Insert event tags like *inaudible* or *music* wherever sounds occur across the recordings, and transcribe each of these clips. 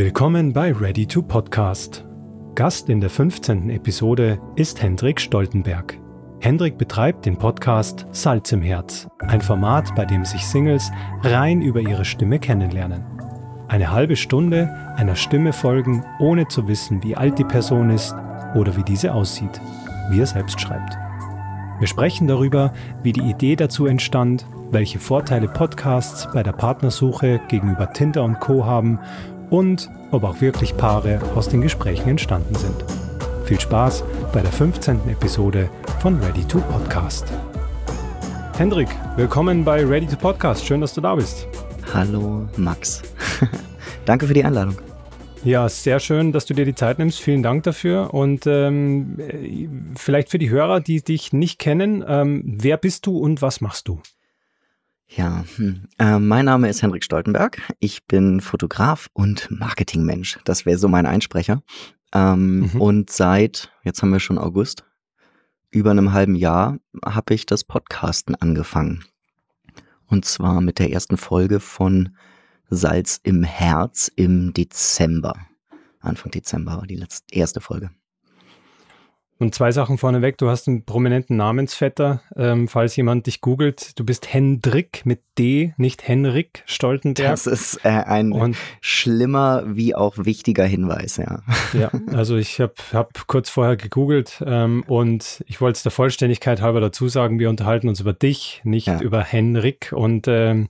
Willkommen bei Ready to Podcast. Gast in der 15. Episode ist Hendrik Stoltenberg. Hendrik betreibt den Podcast Salz im Herz, ein Format, bei dem sich Singles rein über ihre Stimme kennenlernen. Eine halbe Stunde einer Stimme folgen, ohne zu wissen, wie alt die Person ist oder wie diese aussieht, wie er selbst schreibt. Wir sprechen darüber, wie die Idee dazu entstand, welche Vorteile Podcasts bei der Partnersuche gegenüber Tinder und Co haben und ob auch wirklich Paare aus den Gesprächen entstanden sind. Viel Spaß bei der 15. Episode von Ready to Podcast. Hendrik, willkommen bei Ready to Podcast. Schön, dass du da bist. Hallo Max. *laughs* Danke für die Einladung. Ja, sehr schön, dass du dir die Zeit nimmst. Vielen Dank dafür. Und ähm, vielleicht für die Hörer, die dich nicht kennen, ähm, wer bist du und was machst du? Ja, hm. äh, mein Name ist Henrik Stoltenberg. Ich bin Fotograf und Marketingmensch. Das wäre so mein Einsprecher. Ähm, mhm. Und seit, jetzt haben wir schon August, über einem halben Jahr habe ich das Podcasten angefangen. Und zwar mit der ersten Folge von Salz im Herz im Dezember. Anfang Dezember war die letzte, erste Folge. Und zwei Sachen vorneweg. Du hast einen prominenten Namensvetter. Ähm, falls jemand dich googelt, du bist Hendrik mit D, nicht Henrik Stoltenberg. Das ist äh, ein und, schlimmer wie auch wichtiger Hinweis, ja. Ja, also ich habe hab kurz vorher gegoogelt ähm, und ich wollte es der Vollständigkeit halber dazu sagen, wir unterhalten uns über dich, nicht ja. über Henrik. Und ähm,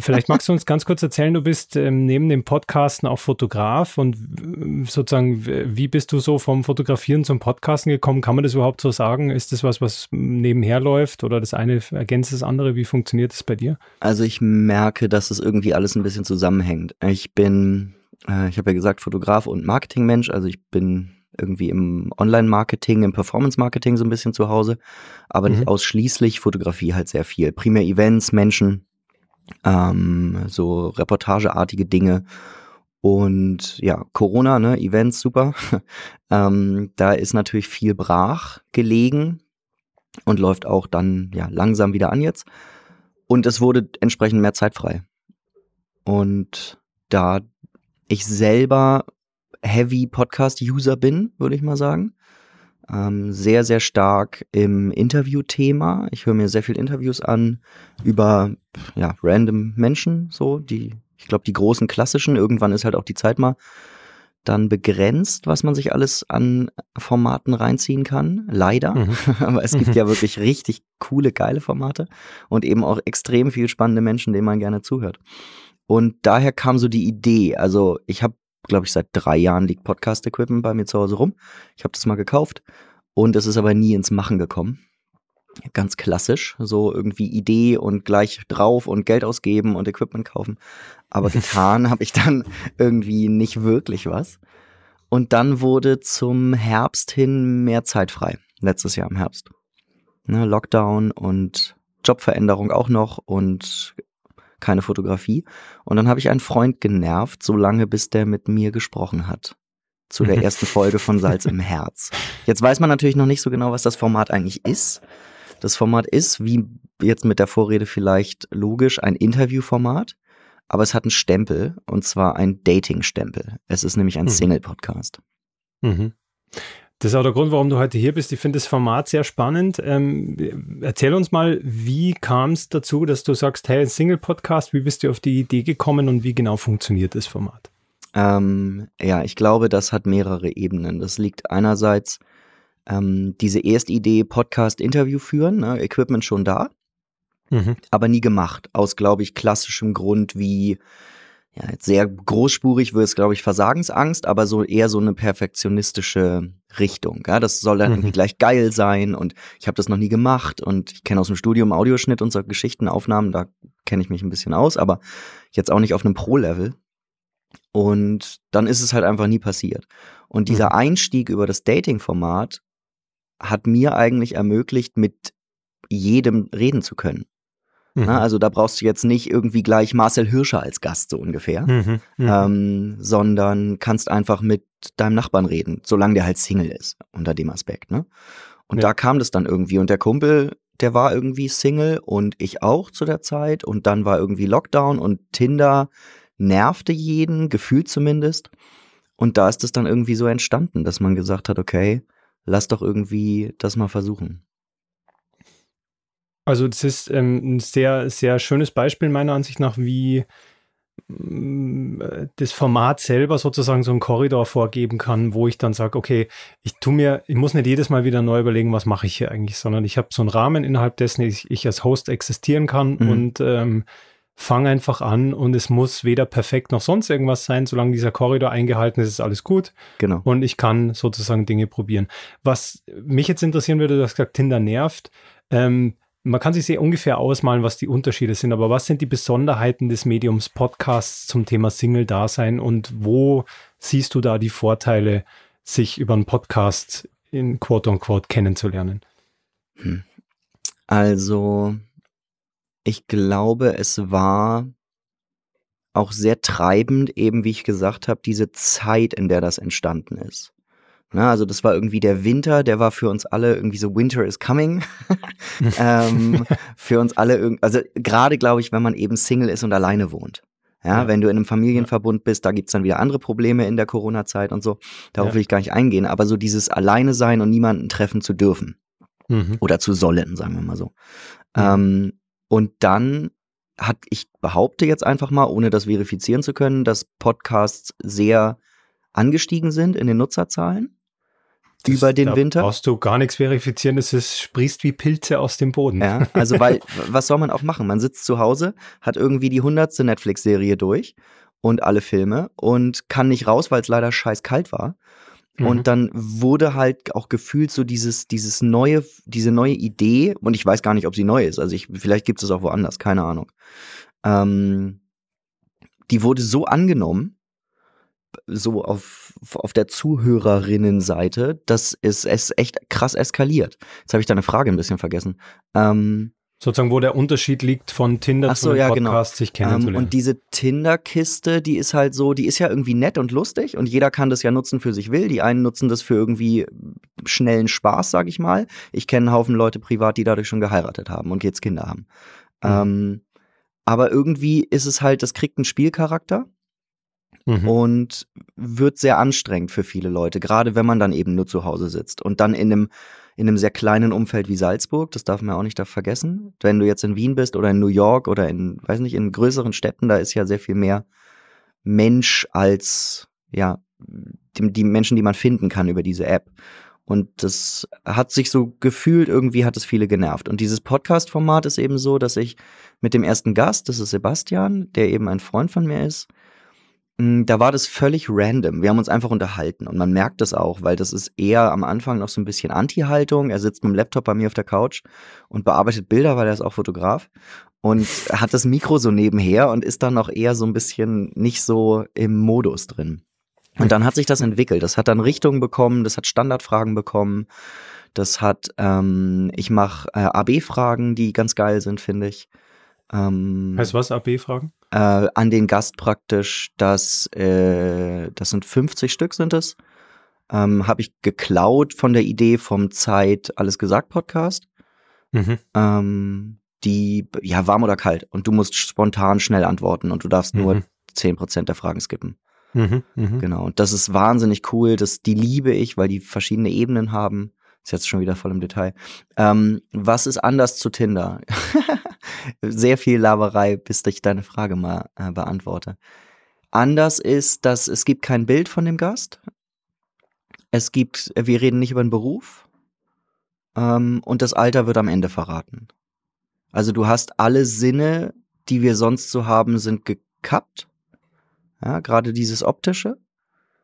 Vielleicht magst du uns ganz kurz erzählen, du bist ähm, neben dem Podcasten auch Fotograf und äh, sozusagen, wie bist du so vom Fotografieren zum Podcasten gekommen? Kann man das überhaupt so sagen? Ist das was, was nebenher läuft oder das eine ergänzt das andere? Wie funktioniert das bei dir? Also ich merke, dass es irgendwie alles ein bisschen zusammenhängt. Ich bin, äh, ich habe ja gesagt, Fotograf und Marketingmensch, also ich bin irgendwie im Online-Marketing, im Performance-Marketing so ein bisschen zu Hause, aber mhm. nicht ausschließlich, Fotografie halt sehr viel. Primär Events, Menschen, ähm, so reportageartige Dinge. Und ja, Corona, ne, Events, super. *laughs* ähm, da ist natürlich viel brach gelegen und läuft auch dann ja langsam wieder an jetzt. Und es wurde entsprechend mehr Zeit frei. Und da ich selber Heavy Podcast-User bin, würde ich mal sagen, ähm, sehr, sehr stark im Interviewthema. Ich höre mir sehr viel Interviews an über ja, random Menschen, so, die, ich glaube, die großen klassischen, irgendwann ist halt auch die Zeit mal dann begrenzt, was man sich alles an Formaten reinziehen kann. Leider. Mhm. *laughs* Aber es gibt ja *laughs* wirklich richtig coole, geile Formate und eben auch extrem viel spannende Menschen, denen man gerne zuhört. Und daher kam so die Idee. Also ich habe glaube ich, seit drei Jahren liegt Podcast-Equipment bei mir zu Hause rum. Ich habe das mal gekauft und es ist aber nie ins Machen gekommen. Ganz klassisch, so irgendwie Idee und gleich drauf und Geld ausgeben und Equipment kaufen. Aber *laughs* getan habe ich dann irgendwie nicht wirklich was. Und dann wurde zum Herbst hin mehr Zeit frei. Letztes Jahr im Herbst. Ne, Lockdown und Jobveränderung auch noch und keine Fotografie. Und dann habe ich einen Freund genervt, so lange bis der mit mir gesprochen hat. Zu der ersten Folge von Salz im *laughs* Herz. Jetzt weiß man natürlich noch nicht so genau, was das Format eigentlich ist. Das Format ist, wie jetzt mit der Vorrede vielleicht logisch, ein Interviewformat, aber es hat einen Stempel und zwar ein Dating-Stempel. Es ist nämlich ein mhm. Single-Podcast. Mhm. Das ist auch der Grund, warum du heute hier bist. Ich finde das Format sehr spannend. Ähm, erzähl uns mal, wie kam es dazu, dass du sagst, hey, Single-Podcast, wie bist du auf die Idee gekommen und wie genau funktioniert das Format? Ähm, ja, ich glaube, das hat mehrere Ebenen. Das liegt einerseits ähm, diese erste Idee, Podcast-Interview führen, ne, Equipment schon da, mhm. aber nie gemacht. Aus, glaube ich, klassischem Grund wie ja, jetzt sehr großspurig wird es, glaube ich, Versagensangst, aber so eher so eine perfektionistische Richtung. Ja? Das soll dann mhm. irgendwie gleich geil sein und ich habe das noch nie gemacht und ich kenne aus dem Studium Audioschnitt und so Geschichtenaufnahmen, da kenne ich mich ein bisschen aus, aber jetzt auch nicht auf einem Pro-Level. Und dann ist es halt einfach nie passiert. Und dieser mhm. Einstieg über das Dating-Format hat mir eigentlich ermöglicht, mit jedem reden zu können. Mhm. Na, also da brauchst du jetzt nicht irgendwie gleich Marcel Hirscher als Gast so ungefähr, mhm. Mhm. Ähm, sondern kannst einfach mit deinem Nachbarn reden, solange der halt Single ist, unter dem Aspekt. Ne? Und ja. da kam das dann irgendwie. Und der Kumpel, der war irgendwie Single und ich auch zu der Zeit. Und dann war irgendwie Lockdown und Tinder nervte jeden, gefühlt zumindest. Und da ist es dann irgendwie so entstanden, dass man gesagt hat, okay, lass doch irgendwie das mal versuchen. Also das ist ähm, ein sehr, sehr schönes Beispiel meiner Ansicht nach, wie das Format selber sozusagen so einen Korridor vorgeben kann, wo ich dann sage, okay, ich tu mir, ich muss nicht jedes Mal wieder neu überlegen, was mache ich hier eigentlich, sondern ich habe so einen Rahmen, innerhalb dessen ich, ich als Host existieren kann mhm. und ähm, fange einfach an und es muss weder perfekt noch sonst irgendwas sein, solange dieser Korridor eingehalten ist, ist alles gut. Genau. Und ich kann sozusagen Dinge probieren. Was mich jetzt interessieren würde, du hast gesagt, Tinder nervt. Ähm, man kann sich sehr ungefähr ausmalen, was die Unterschiede sind, aber was sind die Besonderheiten des Mediums Podcasts zum Thema Single-Dasein und wo siehst du da die Vorteile, sich über einen Podcast in quote-unquote kennenzulernen? Hm. Also, ich glaube, es war auch sehr treibend, eben wie ich gesagt habe, diese Zeit, in der das entstanden ist. Na, ne, also das war irgendwie der Winter, der war für uns alle irgendwie so Winter is coming. *laughs* ähm, für uns alle, also gerade glaube ich, wenn man eben Single ist und alleine wohnt. Ja, ja. wenn du in einem Familienverbund bist, da gibt's dann wieder andere Probleme in der Corona-Zeit und so. Darauf ja. will ich gar nicht eingehen. Aber so dieses Alleine sein und niemanden treffen zu dürfen. Mhm. Oder zu sollen, sagen wir mal so. Mhm. Ähm, und dann hat, ich behaupte jetzt einfach mal, ohne das verifizieren zu können, dass Podcasts sehr angestiegen sind in den Nutzerzahlen das, über den da Winter. Brauchst du gar nichts verifizieren, es sprießt wie Pilze aus dem Boden. Ja, also weil, *laughs* was soll man auch machen? Man sitzt zu Hause, hat irgendwie die hundertste Netflix-Serie durch und alle Filme und kann nicht raus, weil es leider scheiß kalt war. Mhm. Und dann wurde halt auch gefühlt so dieses, dieses neue, diese neue Idee, und ich weiß gar nicht, ob sie neu ist, also ich, vielleicht gibt es auch woanders, keine Ahnung. Ähm, die wurde so angenommen, so auf, auf der Zuhörerinnenseite, dass es, es echt krass eskaliert. Jetzt habe ich deine Frage ein bisschen vergessen. Ähm, Sozusagen, wo der Unterschied liegt von Tinder so, zu ja, genau. Podcast, genau. sich kennenzulernen. Ähm, und diese Tinder-Kiste, die ist halt so, die ist ja irgendwie nett und lustig und jeder kann das ja nutzen für sich will. Die einen nutzen das für irgendwie schnellen Spaß, sag ich mal. Ich kenne einen Haufen Leute privat, die dadurch schon geheiratet haben und jetzt Kinder haben. Mhm. Ähm, aber irgendwie ist es halt, das kriegt einen Spielcharakter mhm. und wird sehr anstrengend für viele Leute, gerade wenn man dann eben nur zu Hause sitzt und dann in einem in einem sehr kleinen Umfeld wie Salzburg, das darf man auch nicht da vergessen. Wenn du jetzt in Wien bist oder in New York oder in, weiß nicht, in größeren Städten, da ist ja sehr viel mehr Mensch als, ja, die, die Menschen, die man finden kann über diese App. Und das hat sich so gefühlt, irgendwie hat es viele genervt. Und dieses Podcast-Format ist eben so, dass ich mit dem ersten Gast, das ist Sebastian, der eben ein Freund von mir ist, da war das völlig random. Wir haben uns einfach unterhalten und man merkt das auch, weil das ist eher am Anfang noch so ein bisschen Anti-Haltung. Er sitzt mit dem Laptop bei mir auf der Couch und bearbeitet Bilder, weil er ist auch Fotograf und *laughs* hat das Mikro so nebenher und ist dann noch eher so ein bisschen nicht so im Modus drin. Und dann hat sich das entwickelt. Das hat dann Richtungen bekommen, das hat Standardfragen bekommen. Das hat, ähm, ich mache äh, AB-Fragen, die ganz geil sind, finde ich. Ähm, heißt was, AB-Fragen? Äh, an den Gast praktisch, dass äh, das sind 50 Stück sind es. Ähm, Habe ich geklaut von der Idee vom Zeit Alles gesagt Podcast. Mhm. Ähm, die, ja, warm oder kalt. Und du musst spontan schnell antworten und du darfst mhm. nur 10% der Fragen skippen. Mhm, mh. Genau. Und das ist wahnsinnig cool. Das, die liebe ich, weil die verschiedene Ebenen haben. Ist jetzt schon wieder voll im Detail. Ähm, was ist anders zu Tinder? *laughs* Sehr viel Laberei, bis ich deine Frage mal äh, beantworte. Anders ist, dass es gibt kein Bild von dem Gast. Es gibt, wir reden nicht über den Beruf. Ähm, und das Alter wird am Ende verraten. Also du hast alle Sinne, die wir sonst so haben, sind gekappt. Ja, gerade dieses optische.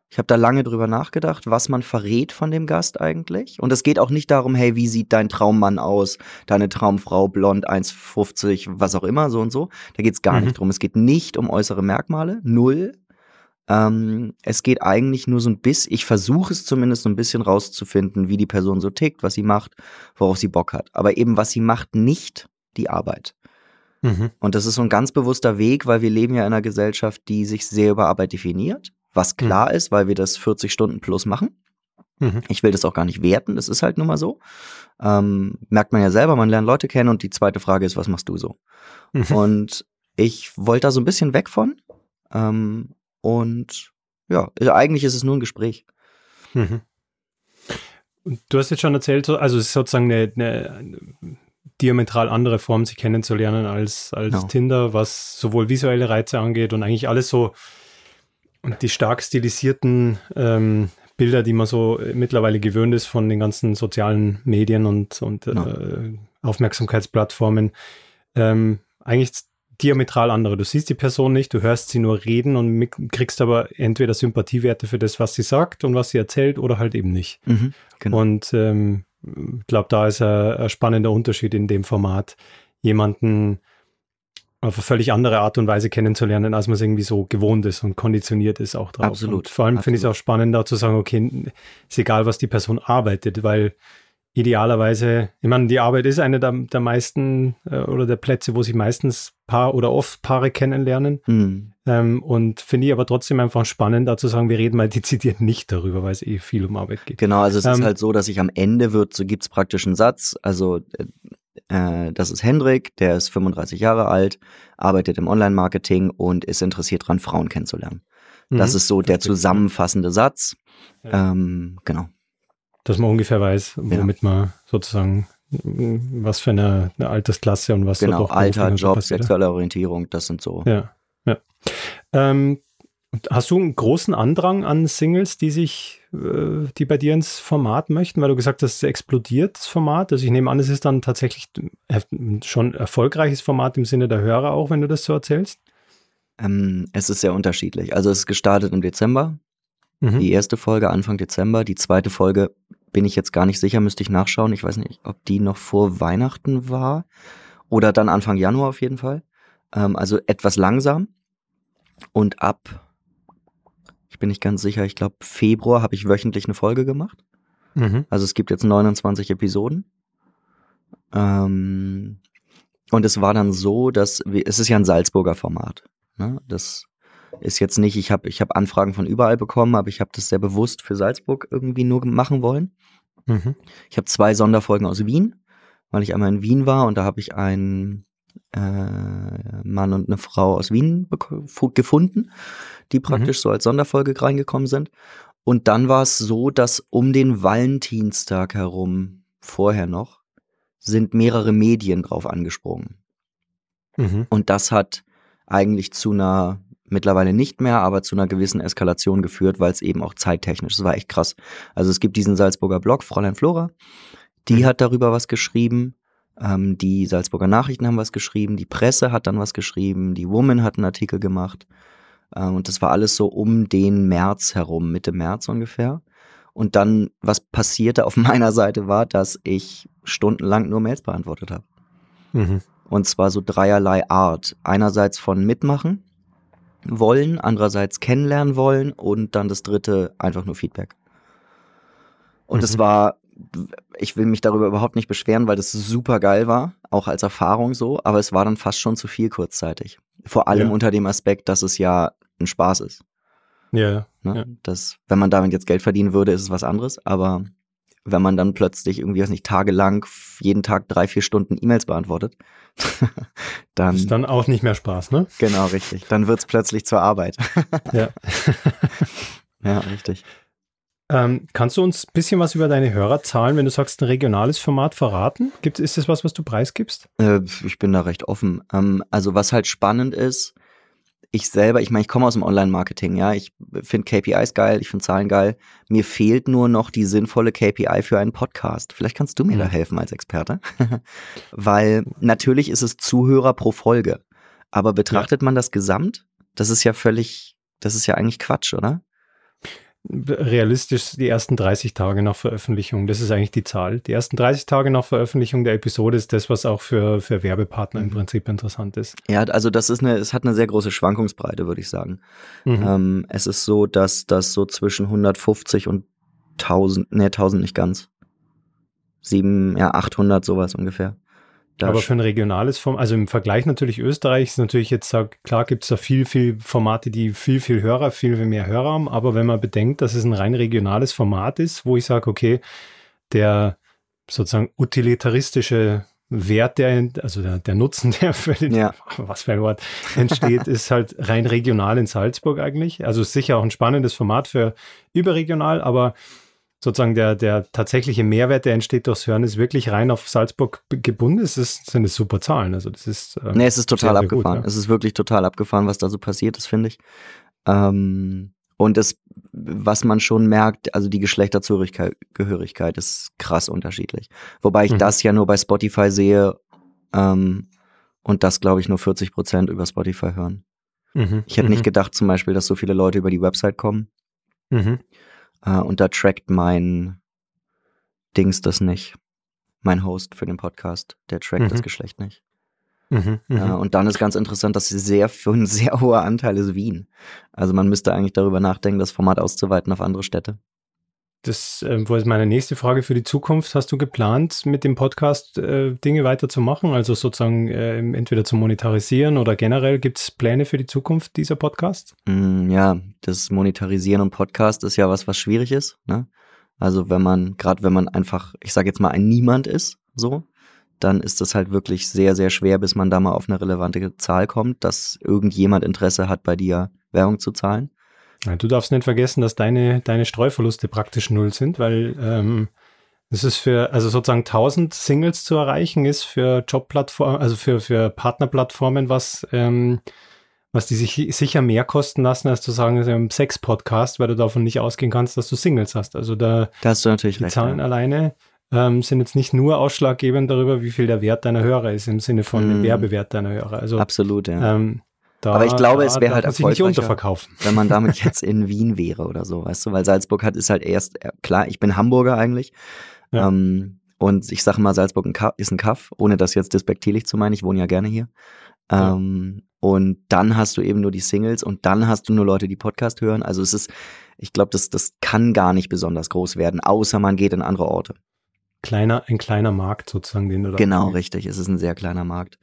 Ich habe da lange drüber nachgedacht, was man verrät von dem Gast eigentlich. Und es geht auch nicht darum, hey, wie sieht dein Traummann aus, deine Traumfrau, blond, 1,50, was auch immer, so und so. Da geht's gar mhm. nicht drum. Es geht nicht um äußere Merkmale, null. Ähm, es geht eigentlich nur so ein bisschen, ich versuche es zumindest so ein bisschen rauszufinden, wie die Person so tickt, was sie macht, worauf sie Bock hat. Aber eben, was sie macht, nicht die Arbeit. Mhm. Und das ist so ein ganz bewusster Weg, weil wir leben ja in einer Gesellschaft, die sich sehr über Arbeit definiert was mhm. klar mhm. ist, weil wir das 40 Stunden plus machen. Mhm. Ich will das auch gar nicht werten, das ist halt nun mal so. Ähm, merkt man ja selber, man lernt Leute kennen und die zweite Frage ist, was machst du so? Mhm. Und ich wollte da so ein bisschen weg von Ähm, und ja, eigentlich ist es nur ein Gespräch. Mhm. Du hast jetzt schon erzählt, also es ist sozusagen eine, eine diametral andere Form, sich kennenzulernen als, als no. Genau. Tinder, was sowohl visuelle Reize angeht und eigentlich alles so die stark stilisierten ähm, Bilder, die man so mittlerweile gewöhnt ist von den ganzen sozialen Medien und, und no. äh, Aufmerksamkeitsplattformen. Ähm, eigentlich diametral andere. Du siehst die Person nicht, du hörst sie nur reden und kriegst aber entweder Sympathiewerte für das, was sie sagt und was sie erzählt oder halt eben nicht. Mhm, genau. Und ähm, ich glaube, da ist ein, ein, spannender Unterschied in dem Format, jemanden auf eine völlig andere Art und Weise kennenzulernen, als man es irgendwie so gewohnt ist und konditioniert ist auch drauf. Absolut. Und vor allem finde ich es auch spannend, da zu sagen, okay, ist egal, was die Person arbeitet, weil idealerweise, ich meine, die Arbeit ist eine der, der meisten äh, oder der Plätze, wo sich meistens Paar oder oft Paare kennenlernen. Mhm. Ähm, und finde ich aber trotzdem einfach spannend, da zu sagen, wir reden mal *laughs* dezidiert nicht darüber, weil es eh viel um Arbeit geht. Genau, also es ähm, ist halt so, dass ich am Ende wird, so gibt es praktisch einen Satz, also äh, das ist Hendrik, der ist 35 Jahre alt, arbeitet im Online-Marketing und ist interessiert daran, Frauen kennenzulernen. Das mhm. ist so der zusammenfassende Satz. Ja. Ähm, genau dass man ungefähr weiß, womit ja. man sozusagen was für eine, eine Altersklasse und was genau, so Alter, Job, sexuelle Orientierung, das sind so. Ja, ja. Ähm, hast du einen großen Andrang an Singles, die sich, äh, die bei dir ins Format möchten, weil du gesagt hast, es explodiert das Format. Also ich nehme an, es ist dann tatsächlich schon erfolgreiches Format im Sinne der Hörer auch, wenn du das so erzählst. Ähm, es ist sehr unterschiedlich. Also es ist gestartet im Dezember. Mhm. Die erste Folge Anfang Dezember, die zweite Folge bin ich jetzt gar nicht sicher, müsste ich nachschauen. Ich weiß nicht, ob die noch vor Weihnachten war oder dann Anfang Januar auf jeden Fall. Ähm, also etwas langsam. Und ab, ich bin nicht ganz sicher, ich glaube Februar habe ich wöchentlich eine Folge gemacht. Mhm. Also es gibt jetzt 29 Episoden. Ähm, und es war dann so, dass wir, es ist ja ein Salzburger Format. Ne? Das ist jetzt nicht, ich habe ich hab Anfragen von überall bekommen, aber ich habe das sehr bewusst für Salzburg irgendwie nur machen wollen. Mhm. Ich habe zwei Sonderfolgen aus Wien, weil ich einmal in Wien war und da habe ich einen äh, Mann und eine Frau aus Wien gefunden, die mhm. praktisch mhm. so als Sonderfolge reingekommen sind. Und dann war es so, dass um den Valentinstag herum, vorher noch, sind mehrere Medien drauf angesprungen. Mhm. Und das hat eigentlich zu einer mittlerweile nicht mehr, aber zu einer gewissen Eskalation geführt, weil es eben auch zeittechnisch, das war echt krass. Also es gibt diesen Salzburger Blog, Fräulein Flora, die mhm. hat darüber was geschrieben, ähm, die Salzburger Nachrichten haben was geschrieben, die Presse hat dann was geschrieben, die Woman hat einen Artikel gemacht ähm, und das war alles so um den März herum, Mitte März ungefähr. Und dann, was passierte auf *laughs* meiner Seite war, dass ich stundenlang nur Mails beantwortet habe. Mhm. Und zwar so dreierlei Art. Einerseits von Mitmachen, wollen, andererseits kennenlernen wollen und dann das dritte einfach nur Feedback. Und es mhm. war, ich will mich darüber überhaupt nicht beschweren, weil das super geil war, auch als Erfahrung so, aber es war dann fast schon zu viel kurzzeitig. Vor allem ja. unter dem Aspekt, dass es ja ein Spaß ist. Ja, ne? ja. Das, wenn man damit jetzt Geld verdienen würde, ist es was anderes, aber wenn man dann plötzlich irgendwie, weiß nicht, tagelang jeden Tag drei, vier Stunden E-Mails beantwortet, *laughs* dann. Ist dann auch nicht mehr Spaß, ne? Genau, richtig. Dann wird es plötzlich zur Arbeit. ja. *laughs* ja, richtig. Ähm, kannst du uns ein bisschen was über deine Hörerzahlen, wenn du sagst, ein regionales Format verraten? Gibt, ist das was, was du preisgibst? Äh, ich bin da recht offen. Ähm, also was halt spannend ist, ich selber, ich meine, ich komme aus dem Online-Marketing, ja, ich finde KPIs geil, ich finde Zahlen geil. Mir fehlt nur noch die sinnvolle KPI für einen Podcast. Vielleicht kannst du mir mhm. da helfen als Experte. *laughs* Weil natürlich ist es Zuhörer pro Folge. Aber betrachtet ja. man das Gesamt, das ist ja völlig, das ist ja eigentlich Quatsch, oder? Realistisch die ersten 30 Tage nach Veröffentlichung. Das ist eigentlich die Zahl. Die ersten 30 Tage nach Veröffentlichung der Episode ist das, was auch für, für Werbepartner im mhm. Prinzip interessant ist. Ja, also das ist eine, es hat eine sehr große Schwankungsbreite, würde ich sagen. Mhm. Ähm, es ist so, dass das so zwischen 150 und 1000, ne, 1000 nicht ganz. 7, ja, 800 sowas ungefähr. Da aber für ein regionales Format, also im Vergleich natürlich Österreich ist natürlich jetzt, klar gibt es da viel, viel Formate, die viel, viel Hörer, viel, viel mehr Hörer haben, aber wenn man bedenkt, dass es ein rein regionales Format ist, wo ich sage, okay, der sozusagen utilitaristische Wert, der, also der, der Nutzen, *laughs* der für den, Ja. was für ein Wort, entsteht, *laughs* ist halt rein regional in Salzburg eigentlich. Also sicher auch ein spannendes Format für überregional, aber sozusagen der, der tatsächliche Mehrwert, der entsteht durchs Hören, ist wirklich rein auf Salzburg gebunden. Es ist, sind es super Zahlen. Also das ist. ähm, Nee, es ist total sehr, sehr gut, abgefahren. ja. Es ist wirklich total abgefahren, was da so passiert ist, finde ich. Ähm, und das, was man schon merkt, also die Geschlechterzugehörigkeit Gehörigkeit ist krass unterschiedlich. Wobei ich Mhm. das ja nur bei Spotify sehe ähm, und das, glaube ich, nur 40 Prozent über Spotify hören. Mhm, Ich hätte mhm, nicht gedacht zum Beispiel, dass so viele Leute über die Website kommen mhm. Äh, und da trackt mein Dings das nicht. Mein Host für den Podcast, der trackt Mhm. das Geschlecht nicht. Mhm, mhm. Äh, und dann ist ganz interessant, dass sie sehr für ein sehr hoher Anteil ist Wien. Also man müsste eigentlich darüber nachdenken, das Format auszuweiten auf andere Städte. Das ähm, war meine nächste Frage für die Zukunft. Hast du geplant, mit dem Podcast äh, Dinge weiterzumachen? Also sozusagen äh, entweder zu monetarisieren oder generell gibt es Pläne für die Zukunft dieser Podcast? Mm, ja, das Monetarisieren und Podcast ist ja was, was schwierig ist. Ne? Also wenn man, gerade wenn man einfach, ich sage jetzt mal, ein Niemand ist, so, dann ist das halt wirklich sehr, sehr schwer, bis man da mal auf eine relevante Zahl kommt, dass irgendjemand Interesse hat, bei dir Werbung zu zahlen. Ja, du darfst nicht vergessen, dass deine, deine Streuverluste praktisch null sind, weil ähm, das ist für, also sozusagen 1000 Singles zu erreichen, ist für Jobplattformen, also für, für Partnerplattformen, was, ähm, was die sich sicher mehr kosten lassen, als zu sagen, es ist ein Sex-Podcast, weil du davon nicht ausgehen kannst, dass du Singles hast. Also da Da hast du natürlich die recht. Zahlen ja. alleine ähm, sind jetzt nicht nur ausschlaggebend darüber, wie viel der Wert deiner Hörer ist, im Sinne von dem Mm. Werbewert deiner Hörer. Also Absolut, ja. ähm, da, Aber ich glaube, es da wäre darf halt erfolgreicher. wenn man damit *laughs* jetzt in Wien wäre oder so, weißt du, weil Salzburg hat ist halt erst äh, klar, ich bin Hamburger eigentlich. Ja. Ähm, und ich sage mal, Salzburg ist ein Kaff, ohne das jetzt despektierlich zu meinen, ich wohne ja gerne hier. Ja. Ähm, und dann hast du eben nur die Singles und dann hast du nur Leute, die Podcast hören. Also es ist, ich glaube, das, das kann gar nicht besonders groß werden, außer man geht in andere Orte. Kleiner, ein kleiner Markt sozusagen, den du da Genau, richtig. Es ist ein sehr kleiner Markt.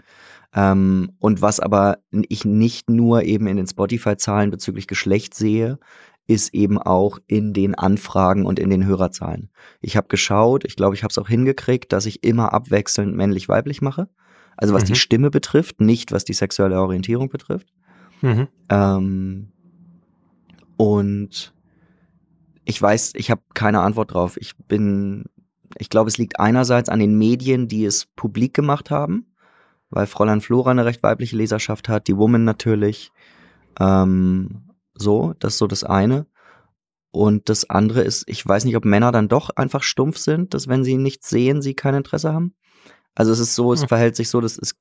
Ähm, und was aber ich nicht nur eben in den Spotify-Zahlen bezüglich Geschlecht sehe, ist eben auch in den Anfragen und in den Hörerzahlen. Ich habe geschaut, ich glaube, ich habe es auch hingekriegt, dass ich immer abwechselnd männlich-weiblich mache. Also was Mhm. die Stimme betrifft, nicht was die sexuelle Orientierung betrifft. Mhm. Ähm, und ich weiß, ich habe keine Antwort drauf. Ich bin, ich glaube, es liegt einerseits an den Medien, die es publik gemacht haben, weil Fräulein Flora eine recht weibliche Leserschaft hat, die Woman natürlich. Ähm, so, das ist so das eine. Und das andere ist, ich weiß nicht, ob Männer dann doch einfach stumpf sind, dass wenn sie nichts sehen, sie kein Interesse haben. Also es ist so, es Hm. verhält sich so, dass es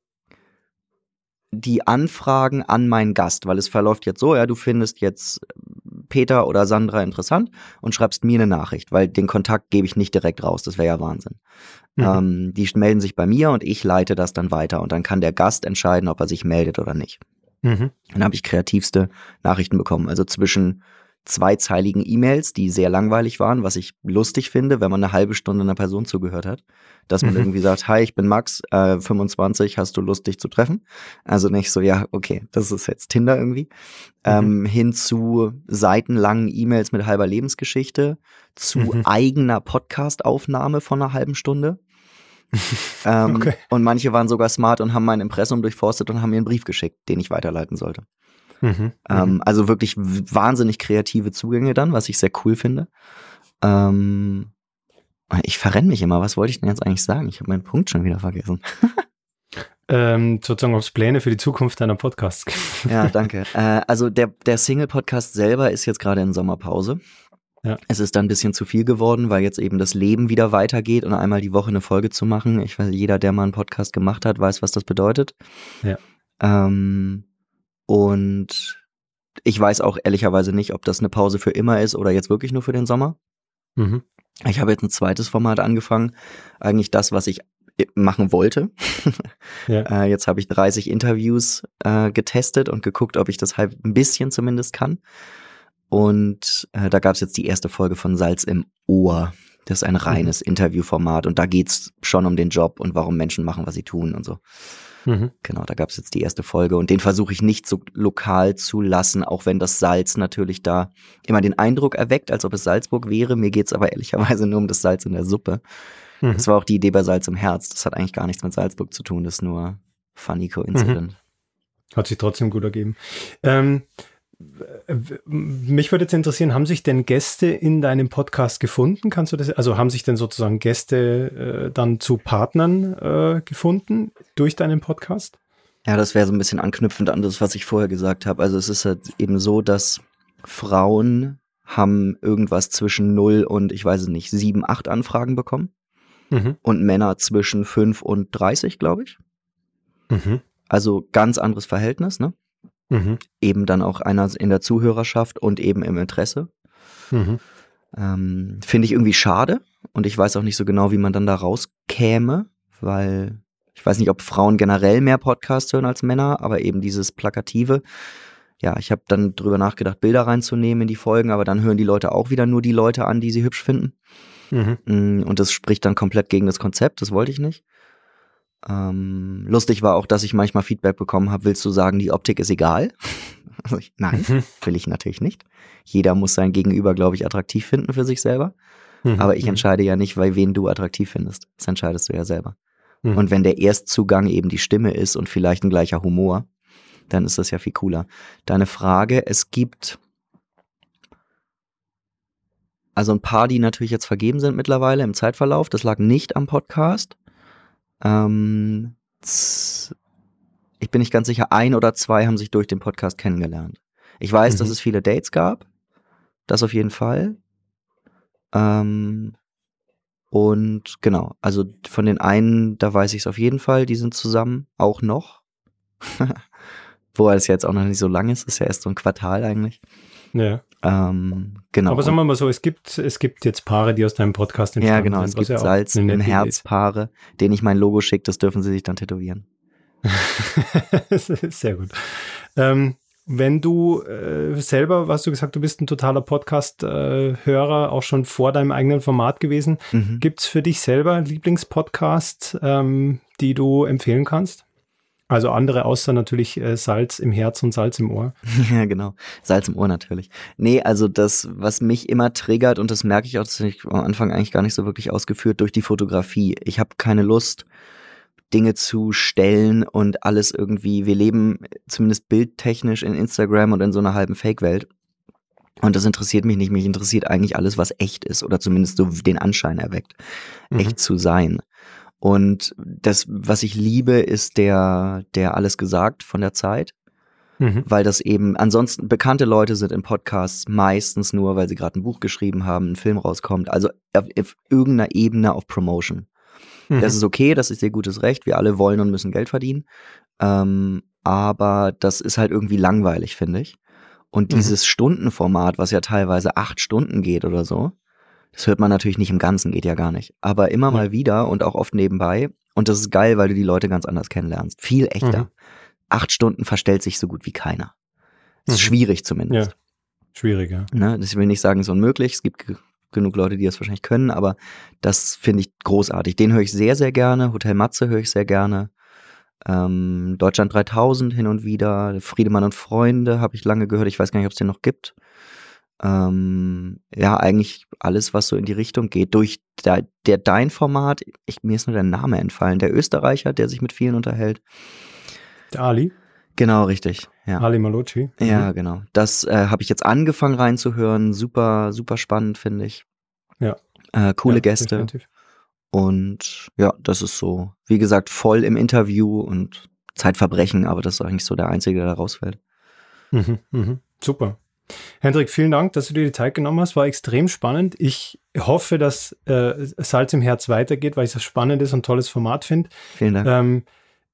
die Anfragen an meinen Gast, weil es verläuft jetzt so, ja, du findest jetzt Peter oder Sandra interessant und schreibst mir eine Nachricht, weil den Kontakt gebe ich nicht direkt raus, das wäre ja Wahnsinn. Mhm. Ähm, die melden sich bei mir und ich leite das dann weiter und dann kann der Gast entscheiden, ob er sich meldet oder nicht. Mhm. Dann habe ich kreativste Nachrichten bekommen. Also zwischen zweizeiligen E-Mails, die sehr langweilig waren, was ich lustig finde, wenn man eine halbe Stunde einer Person zugehört hat. Dass man Mhm. irgendwie sagt, hi, ich bin Max, äh, 25, hast du Lust, dich zu treffen? Also nicht so, ja, okay, das ist jetzt Tinder irgendwie. Ähm, hin zu seitenlangen E-Mails mit halber Lebensgeschichte, zu Mhm. eigener Podcast-Aufnahme von einer halben Stunde. *laughs* ähm, Okay. Und manche waren sogar smart und haben mein Impressum durchforstet und haben mir einen Brief geschickt, den ich weiterleiten sollte. Mhm. Ähm, also wirklich wahnsinnig kreative Zugänge dann, was ich sehr cool finde. Ähm, ich verrenne mich immer. Was wollte ich denn jetzt eigentlich sagen? Ich habe meinen Punkt schon wieder vergessen. *laughs* ähm, sozusagen, ob es Pläne für die Zukunft deiner Podcasts gibt. Ja, *laughs* danke. äh, also der, der Single-Podcast selber ist jetzt gerade in Sommerpause. Ja. Es ist dann ein bisschen zu viel geworden, weil jetzt eben das Leben wieder weitergeht und einmal die Woche eine Folge zu machen. Ich weiß, jeder, der mal einen Podcast gemacht hat, weiß, was das bedeutet. Ja. Ähm, und ich weiß auch ehrlicherweise nicht, ob das eine Pause für immer ist oder jetzt wirklich nur für den Sommer. Mhm. Ich habe jetzt ein zweites Format angefangen. Eigentlich das, was ich äh, machen wollte. *laughs* Ja. äh, jetzt habe ich 30 Interviews äh, getestet und geguckt, ob ich das halt ein bisschen zumindest kann. Und äh, da gab es jetzt die erste Folge von Salz im Ohr. Das ist ein reines Interviewformat und da geht's schon um den Job und warum Menschen machen, was sie tun und so. Mhm. Genau, da gab es jetzt die erste Folge und den versuche ich nicht so lokal zu lassen, auch wenn das Salz natürlich da immer den Eindruck erweckt, als ob es Salzburg wäre. Mir geht's aber ehrlicherweise nur um das Salz in der Suppe. Mhm. Das war auch die Idee bei Salz im Herz. Das hat eigentlich gar nichts mit Salzburg zu tun, das ist nur funny coincident. Mhm. Hat sich trotzdem gut ergeben. Ähm, mich würde jetzt interessieren, haben sich denn Gäste in deinem Podcast gefunden? Kannst du das, also haben sich denn sozusagen Gäste äh, dann zu Partnern äh, gefunden durch deinen Podcast? Ja, das wäre so ein bisschen anknüpfend an das, was ich vorher gesagt habe. Also es ist halt eben so, dass Frauen haben irgendwas zwischen 0 und, ich weiß es nicht, 7, 8 Anfragen bekommen. Mhm. Und Männer zwischen 5 und 30, glaube ich. Mhm. Also ganz anderes Verhältnis, ne? Mhm. Eben dann auch einer in der Zuhörerschaft und eben im Interesse. Mhm. Ähm, Finde ich irgendwie schade und ich weiß auch nicht so genau, wie man dann da rauskäme, weil ich weiß nicht, ob Frauen generell mehr Podcasts hören als Männer, aber eben dieses Plakative. Ja, ich habe dann drüber nachgedacht, Bilder reinzunehmen in die Folgen, aber dann hören die Leute auch wieder nur die Leute an, die sie hübsch finden. Mhm. Mm, und das spricht dann komplett gegen das Konzept, das wollte ich nicht. Ähm, lustig war auch, dass ich manchmal Feedback bekommen habe, willst du sagen, die Optik ist egal? *laughs* Also ich, nein, mhm. *laughs* will ich natürlich nicht. Jeder muss sein Gegenüber, glaube ich, attraktiv finden für sich selber. Mhm. Aber ich mhm. entscheide ja nicht, weil wen du attraktiv findest. Das entscheidest du ja selber. Mhm. Und wenn der Erstzugang eben die Stimme ist und vielleicht ein gleicher Humor, dann ist das ja viel cooler. Deine Frage, es gibt also ein paar, die natürlich jetzt vergeben sind mittlerweile im Zeitverlauf. Das lag nicht am Podcast. Ähm, ich bin nicht ganz sicher, ein oder zwei haben sich durch den Podcast kennengelernt. Ich weiß, mhm. dass es viele Dates gab. Das auf jeden Fall. Ähm, und genau, also von den einen, da weiß ich es auf jeden Fall, die sind zusammen, auch noch. *laughs* Wobei es jetzt auch noch nicht so lang ist, ist ja erst so ein Quartal eigentlich. Ja. Ähm, genau. Aber sagen wir mal so, es gibt, es gibt jetzt Paare, die aus deinem Podcast entstanden Ja, genau, es gibt ja Salz im Herz Paare, denen ich mein Logo schicke, das dürfen sie sich dann tätowieren. *laughs* Sehr gut. Ähm, wenn du äh, selber, was du gesagt, du bist ein totaler Podcast-Hörer, äh, auch schon vor deinem eigenen Format gewesen. Mhm. Gibt es für dich selber Lieblingspodcasts, ähm, die du empfehlen kannst? Also andere außer natürlich äh, Salz im Herz und Salz im Ohr. *laughs* Ja, genau. Salz im Ohr natürlich. Nee, also das, was mich immer triggert, und das merke ich auch, das habe ich am Anfang eigentlich gar nicht so wirklich ausgeführt, durch die Fotografie. Ich habe keine Lust, Dinge zu stellen und alles irgendwie, wir leben zumindest bildtechnisch in Instagram und in so einer halben Fake-Welt. Und das interessiert mich nicht. Mich interessiert eigentlich alles, was echt ist oder zumindest so den Anschein erweckt, mhm. echt zu sein. Und das, was ich liebe, ist der, der alles gesagt von der Zeit. Mhm. Weil das eben, ansonsten, bekannte Leute sind in Podcasts meistens nur, weil sie gerade ein Buch geschrieben haben, ein Film rauskommt. Also auf, auf irgendeiner Ebene auf Promotion. Mhm. Das ist okay, das ist ihr gutes Recht. Wir alle wollen und müssen Geld verdienen. Ähm, aber das ist halt irgendwie langweilig, finde ich. Und mhm. dieses mhm. Stundenformat, was ja teilweise acht Stunden geht oder so, das hört man natürlich nicht im Ganzen, geht ja gar nicht. Aber immer ja. mal wieder und auch oft nebenbei. Und das ist geil, weil du die Leute ganz anders kennenlernst. Viel echter. Mhm. Acht Stunden verstellt sich so gut wie keiner. Das ist mhm. schwierig zumindest. Ja. Schwierig, ja. Ne? Das will nicht sagen, es ist unmöglich. Es gibt genug Leute, die das wahrscheinlich können, aber das finde ich großartig. Den höre ich sehr, sehr gerne. Hotel Matze höre ich sehr gerne. Ähm, Deutschland 3000 hin und wieder. Friedemann und Freunde habe ich lange gehört. Ich weiß gar nicht, ob es den noch gibt ähm, ja, eigentlich alles, was so in die Richtung geht. Durch der, der Dein-Format, mir ist nur der Name entfallen, der Österreicher, der sich mit vielen unterhält. Der Ali? Genau, richtig. Ja. Ali Malocci. Mhm. Ja, genau. Das äh, habe ich jetzt angefangen reinzuhören. Super, super spannend, finde ich. Ja. Äh, coole ja, Gäste. Definitiv. Und ja, das ist so, wie gesagt, voll im Interview und Zeitverbrechen, aber das ist eigentlich so der Einzige, der da rausfällt. Mhm, mhm. Super. Hendrik, vielen Dank, dass du dir die Zeit genommen hast. War extrem spannend. Ich hoffe, dass äh, Salz im Herz weitergeht, weil ich das spannendes und tolles Format finde. Vielen Dank. Ähm,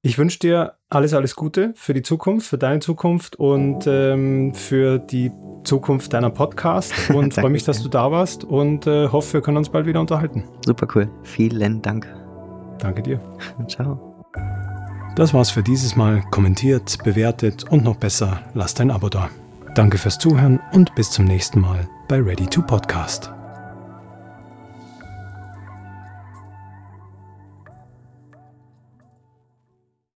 ich wünsche dir alles, alles Gute für die Zukunft, für deine Zukunft und ähm, für die Zukunft deiner Podcast *laughs* und freue mich, dass du da warst und äh, hoffe, wir können uns bald wieder unterhalten. Super cool. Vielen Dank. Danke dir. *laughs* Ciao. Das war's für dieses Mal. Kommentiert, bewertet und noch besser, lasst ein Abo da. Danke fürs Zuhören und bis zum nächsten Mal bei Ready to Podcast.